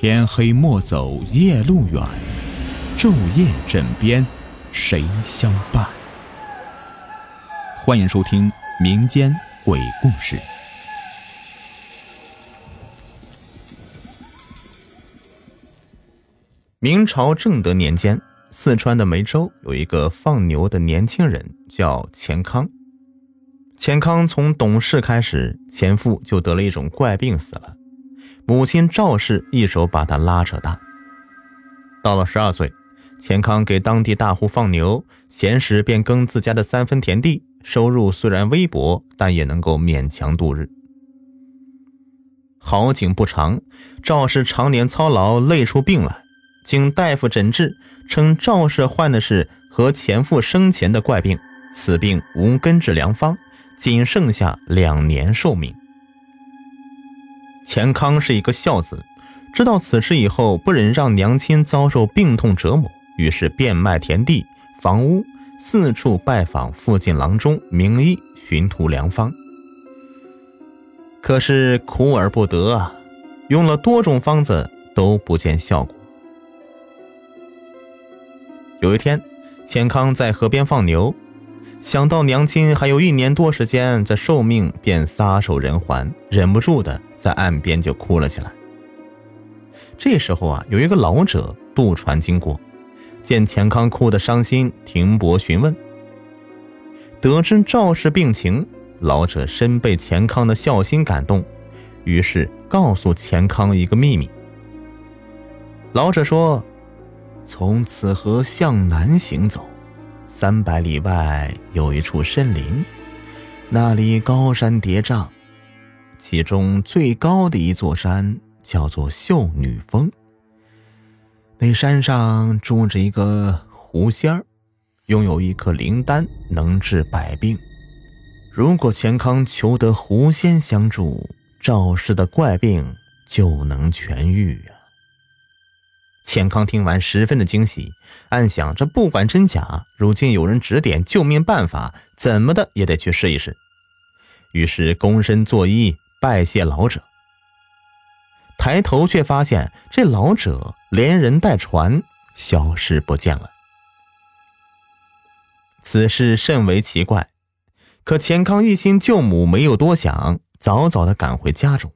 天黑莫走夜路远，昼夜枕边谁相伴？欢迎收听民间鬼故事。明朝正德年间，四川的梅州有一个放牛的年轻人，叫钱康。钱康从懂事开始，前夫就得了一种怪病死了，母亲赵氏一手把他拉扯大。到了十二岁，钱康给当地大户放牛，闲时便耕自家的三分田地，收入虽然微薄，但也能够勉强度日。好景不长，赵氏常年操劳，累出病来。经大夫诊治，称赵氏患的是和前夫生前的怪病，此病无根治良方，仅剩下两年寿命。钱康是一个孝子，知道此事以后，不忍让娘亲遭受病痛折磨，于是变卖田地、房屋，四处拜访附近郎中名医，寻图良方。可是苦而不得啊，用了多种方子都不见效果。有一天，钱康在河边放牛，想到娘亲还有一年多时间在寿命，便撒手人寰，忍不住的在岸边就哭了起来。这时候啊，有一个老者渡船经过，见钱康哭得伤心，停泊询问。得知赵氏病情，老者深被钱康的孝心感动，于是告诉钱康一个秘密。老者说。从此河向南行走，三百里外有一处深林，那里高山叠嶂，其中最高的一座山叫做秀女峰。那山上住着一个狐仙儿，拥有一颗灵丹，能治百病。如果钱康求得狐仙相助，赵氏的怪病就能痊愈啊！钱康听完，十分的惊喜，暗想：这不管真假，如今有人指点救命办法，怎么的也得去试一试。于是躬身作揖，拜谢老者。抬头却发现这老者连人带船消失不见了。此事甚为奇怪，可钱康一心救母，没有多想，早早的赶回家中，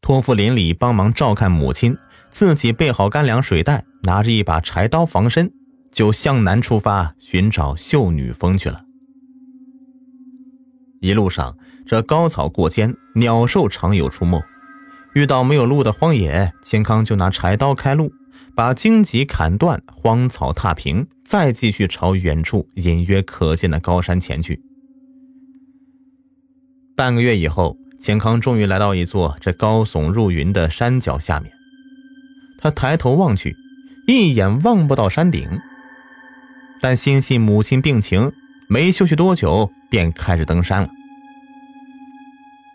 托付邻里帮忙照看母亲。自己备好干粮水袋，拿着一把柴刀防身，就向南出发寻找秀女峰去了。一路上，这高草过肩，鸟兽常有出没。遇到没有路的荒野，钱康就拿柴刀开路，把荆棘砍断，荒草踏平，再继续朝远处隐约可见的高山前去。半个月以后，钱康终于来到一座这高耸入云的山脚下面。他抬头望去，一眼望不到山顶，但心系母亲病情，没休息多久便开始登山了。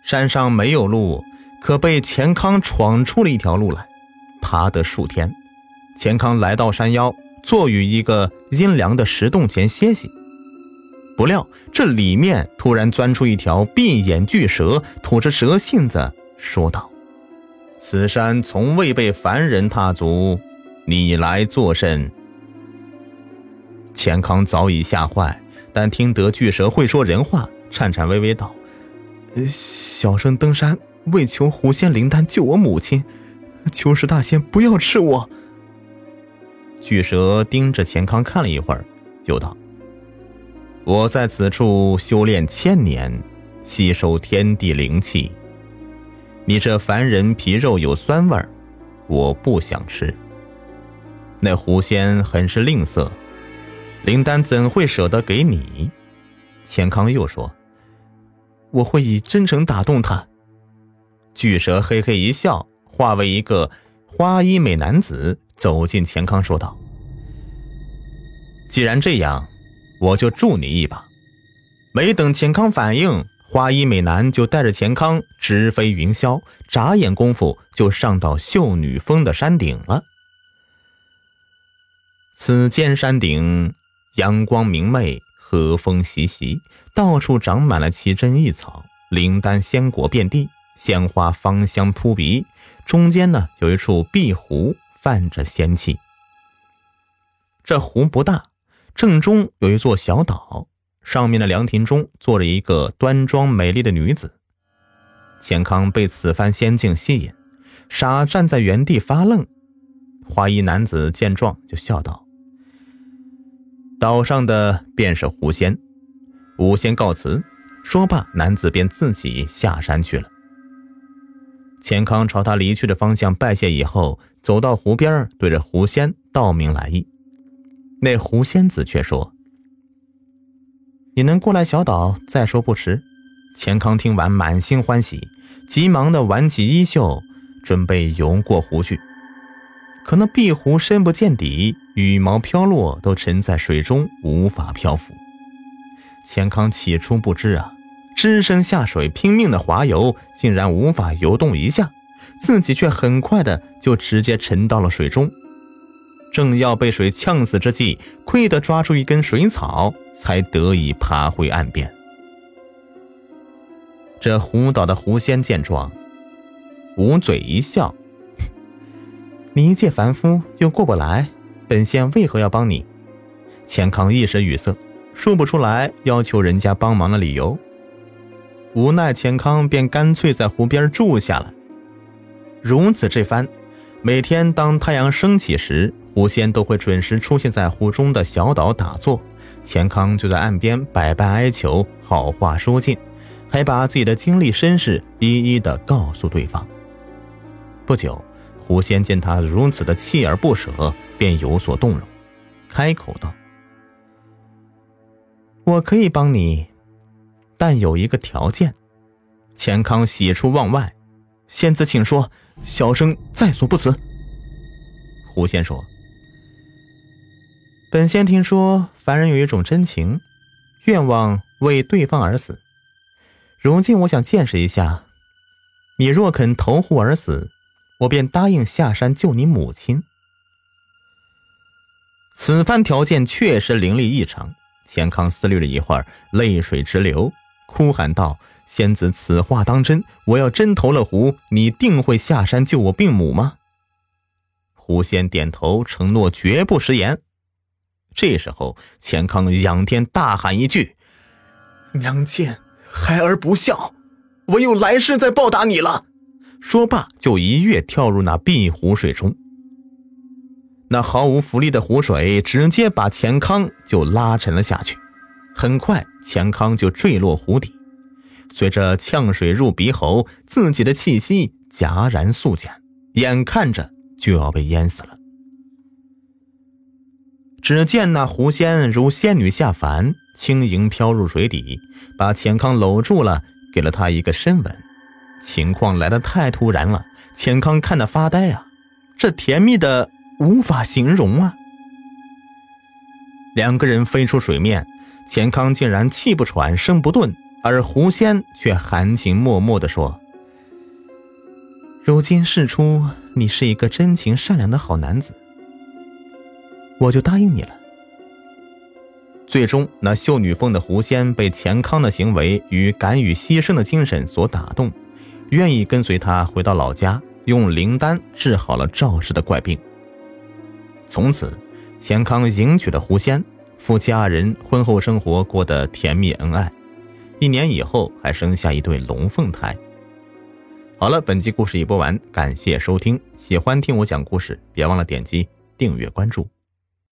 山上没有路，可被钱康闯出了一条路来。爬得数天，钱康来到山腰，坐于一个阴凉的石洞前歇息。不料这里面突然钻出一条闭眼巨蛇，吐着蛇信子，说道。此山从未被凡人踏足，你来作甚？钱康早已吓坏，但听得巨蛇会说人话，颤颤巍巍道：“小生登山为求狐仙灵丹救我母亲，求是大仙不要吃我。”巨蛇盯着钱康看了一会儿，又道：“我在此处修炼千年，吸收天地灵气。”你这凡人皮肉有酸味儿，我不想吃。那狐仙很是吝啬，灵丹怎会舍得给你？钱康又说：“我会以真诚打动他。”巨蛇嘿嘿一笑，化为一个花衣美男子，走进钱康，说道：“既然这样，我就助你一把。”没等钱康反应。花衣美男就带着钱康直飞云霄，眨眼功夫就上到秀女峰的山顶了。此间山顶阳光明媚，和风习习，到处长满了奇珍异草，灵丹仙果遍地，鲜花芳香扑鼻，中间呢有一处碧湖，泛着仙气。这湖不大，正中有一座小岛，上面的凉亭中坐着一个端庄美丽的女子。钱康被此番仙境吸引，傻站在原地发愣。花衣男子见状，就笑道：“岛上的便是狐仙。”吾先告辞。说罢，男子便自己下山去了。钱康朝他离去的方向拜谢以后，走到湖边，对着狐仙道明来意。那狐仙子却说：“你能过来小岛，再说不迟。”钱康听完，满心欢喜，急忙的挽起衣袖，准备游过湖去。可那碧湖深不见底，羽毛飘落，都沉在水中，无法漂浮。钱康起初不知啊，只身下水拼命的划游，竟然无法游动一下，自己却很快的就直接沉到了水中。正要被水呛死之际，亏得抓住一根水草，才得以爬回岸边。这湖岛的狐仙见状，捂嘴一笑：“ 你一介凡夫，又过不来，本仙为何要帮你？”钱康一时语塞，说不出来要求人家帮忙的理由。无奈，钱康便干脆在湖边住下了。如此这番，每天当太阳升起时，狐仙都会准时出现在湖中的小岛打坐，钱康就在岸边百般哀求，好话说尽，还把自己的经历身世一一的告诉对方。不久，狐仙见他如此的锲而不舍，便有所动容，开口道：“我可以帮你，但有一个条件。”钱康喜出望外：“仙子请说，小生在所不辞。”狐仙说。本仙听说，凡人有一种真情，愿望为对方而死。如今我想见识一下，你若肯投湖而死，我便答应下山救你母亲。此番条件确实凌厉异常，钱康思虑了一会儿，泪水直流，哭喊道：“仙子，此话当真？我要真投了湖，你定会下山救我病母吗？”狐仙点头承诺，绝不食言。这时候，钱康仰天大喊一句：“娘亲，孩儿不孝，唯有来世再报答你了。”说罢，就一跃跳入那碧湖水中。那毫无浮力的湖水直接把钱康就拉沉了下去。很快，钱康就坠落湖底，随着呛水入鼻喉，自己的气息戛然速减，眼看着就要被淹死了。只见那狐仙如仙女下凡，轻盈飘入水底，把钱康搂住了，给了他一个深吻。情况来得太突然了，钱康看得发呆啊，这甜蜜的无法形容啊！两个人飞出水面，钱康竟然气不喘，声不顿，而狐仙却含情脉脉地说：“如今事出，你是一个真情善良的好男子。”我就答应你了。最终，那秀女峰的狐仙被钱康的行为与敢于牺牲的精神所打动，愿意跟随他回到老家，用灵丹治好了赵氏的怪病。从此，钱康迎娶了狐仙，夫妻二人婚后生活过得甜蜜恩爱，一年以后还生下一对龙凤胎。好了，本集故事已播完，感谢收听，喜欢听我讲故事，别忘了点击订阅关注。